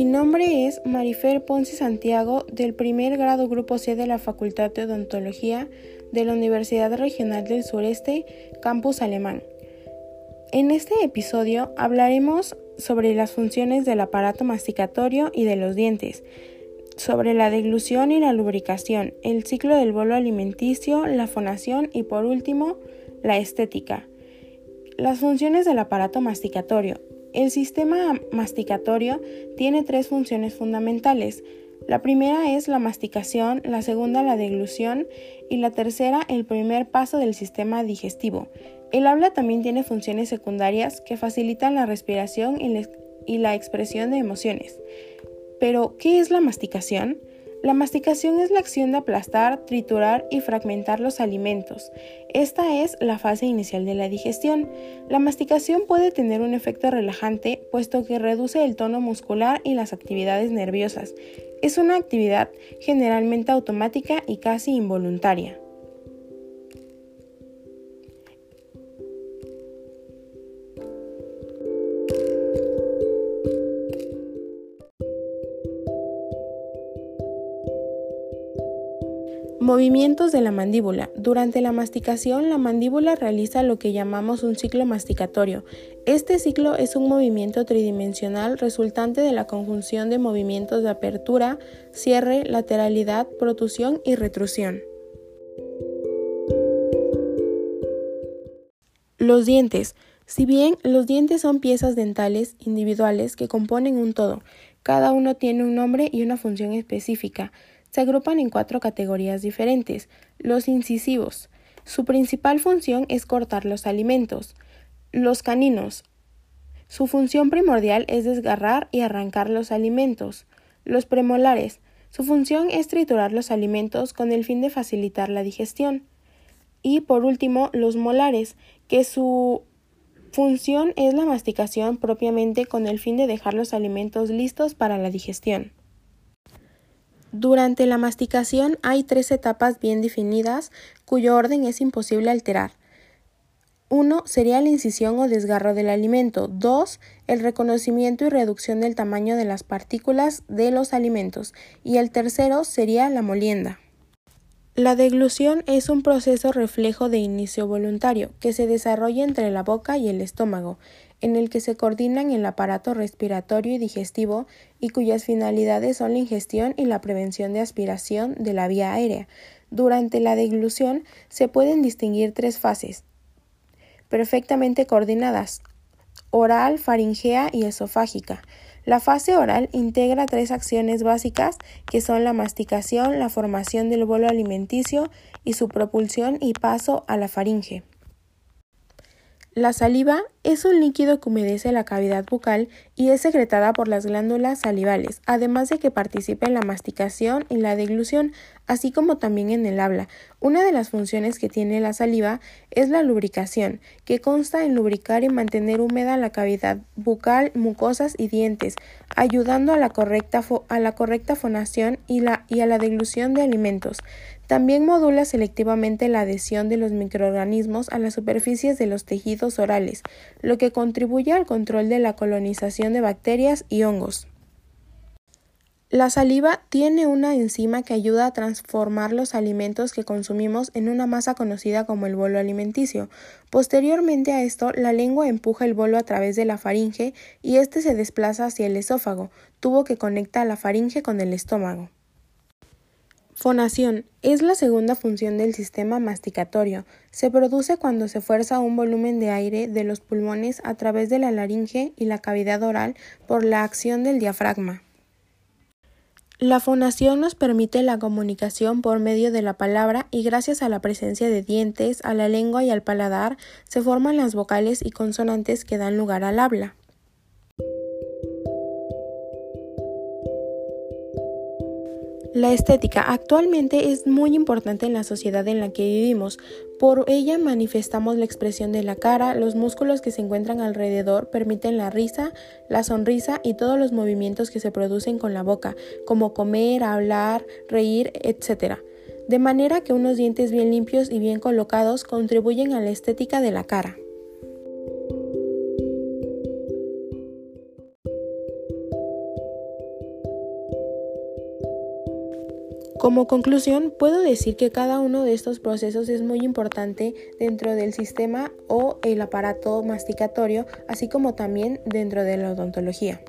Mi nombre es Marifer Ponce Santiago del primer grado Grupo C de la Facultad de Odontología de la Universidad Regional del Sureste, Campus Alemán. En este episodio hablaremos sobre las funciones del aparato masticatorio y de los dientes, sobre la deglución y la lubricación, el ciclo del bolo alimenticio, la fonación y por último, la estética. Las funciones del aparato masticatorio. El sistema masticatorio tiene tres funciones fundamentales. La primera es la masticación, la segunda la deglución y la tercera el primer paso del sistema digestivo. El habla también tiene funciones secundarias que facilitan la respiración y la expresión de emociones. Pero, ¿qué es la masticación? La masticación es la acción de aplastar, triturar y fragmentar los alimentos. Esta es la fase inicial de la digestión. La masticación puede tener un efecto relajante puesto que reduce el tono muscular y las actividades nerviosas. Es una actividad generalmente automática y casi involuntaria. Movimientos de la mandíbula. Durante la masticación, la mandíbula realiza lo que llamamos un ciclo masticatorio. Este ciclo es un movimiento tridimensional resultante de la conjunción de movimientos de apertura, cierre, lateralidad, protusión y retrusión. Los dientes. Si bien los dientes son piezas dentales individuales que componen un todo, cada uno tiene un nombre y una función específica se agrupan en cuatro categorías diferentes. Los incisivos. Su principal función es cortar los alimentos. Los caninos. Su función primordial es desgarrar y arrancar los alimentos. Los premolares. Su función es triturar los alimentos con el fin de facilitar la digestión. Y por último, los molares, que su función es la masticación propiamente con el fin de dejar los alimentos listos para la digestión. Durante la masticación hay tres etapas bien definidas cuyo orden es imposible alterar. 1. Sería la incisión o desgarro del alimento. 2. El reconocimiento y reducción del tamaño de las partículas de los alimentos. Y el tercero sería la molienda. La deglución es un proceso reflejo de inicio voluntario que se desarrolla entre la boca y el estómago en el que se coordinan el aparato respiratorio y digestivo y cuyas finalidades son la ingestión y la prevención de aspiración de la vía aérea. Durante la deglución se pueden distinguir tres fases perfectamente coordinadas oral, faringea y esofágica. La fase oral integra tres acciones básicas que son la masticación, la formación del bolo alimenticio y su propulsión y paso a la faringe. La saliva es un líquido que humedece la cavidad bucal y es secretada por las glándulas salivales, además de que participa en la masticación y la deglución, así como también en el habla. Una de las funciones que tiene la saliva es la lubricación, que consta en lubricar y mantener húmeda la cavidad bucal, mucosas y dientes, ayudando a la correcta, a la correcta fonación y, la, y a la deglución de alimentos. También modula selectivamente la adhesión de los microorganismos a las superficies de los tejidos orales, lo que contribuye al control de la colonización de bacterias y hongos. La saliva tiene una enzima que ayuda a transformar los alimentos que consumimos en una masa conocida como el bolo alimenticio. Posteriormente a esto, la lengua empuja el bolo a través de la faringe y éste se desplaza hacia el esófago, tubo que conecta la faringe con el estómago. Fonación es la segunda función del sistema masticatorio. Se produce cuando se fuerza un volumen de aire de los pulmones a través de la laringe y la cavidad oral por la acción del diafragma. La fonación nos permite la comunicación por medio de la palabra y gracias a la presencia de dientes, a la lengua y al paladar se forman las vocales y consonantes que dan lugar al habla. La estética actualmente es muy importante en la sociedad en la que vivimos. Por ella manifestamos la expresión de la cara, los músculos que se encuentran alrededor permiten la risa, la sonrisa y todos los movimientos que se producen con la boca, como comer, hablar, reír, etc. De manera que unos dientes bien limpios y bien colocados contribuyen a la estética de la cara. Como conclusión, puedo decir que cada uno de estos procesos es muy importante dentro del sistema o el aparato masticatorio, así como también dentro de la odontología.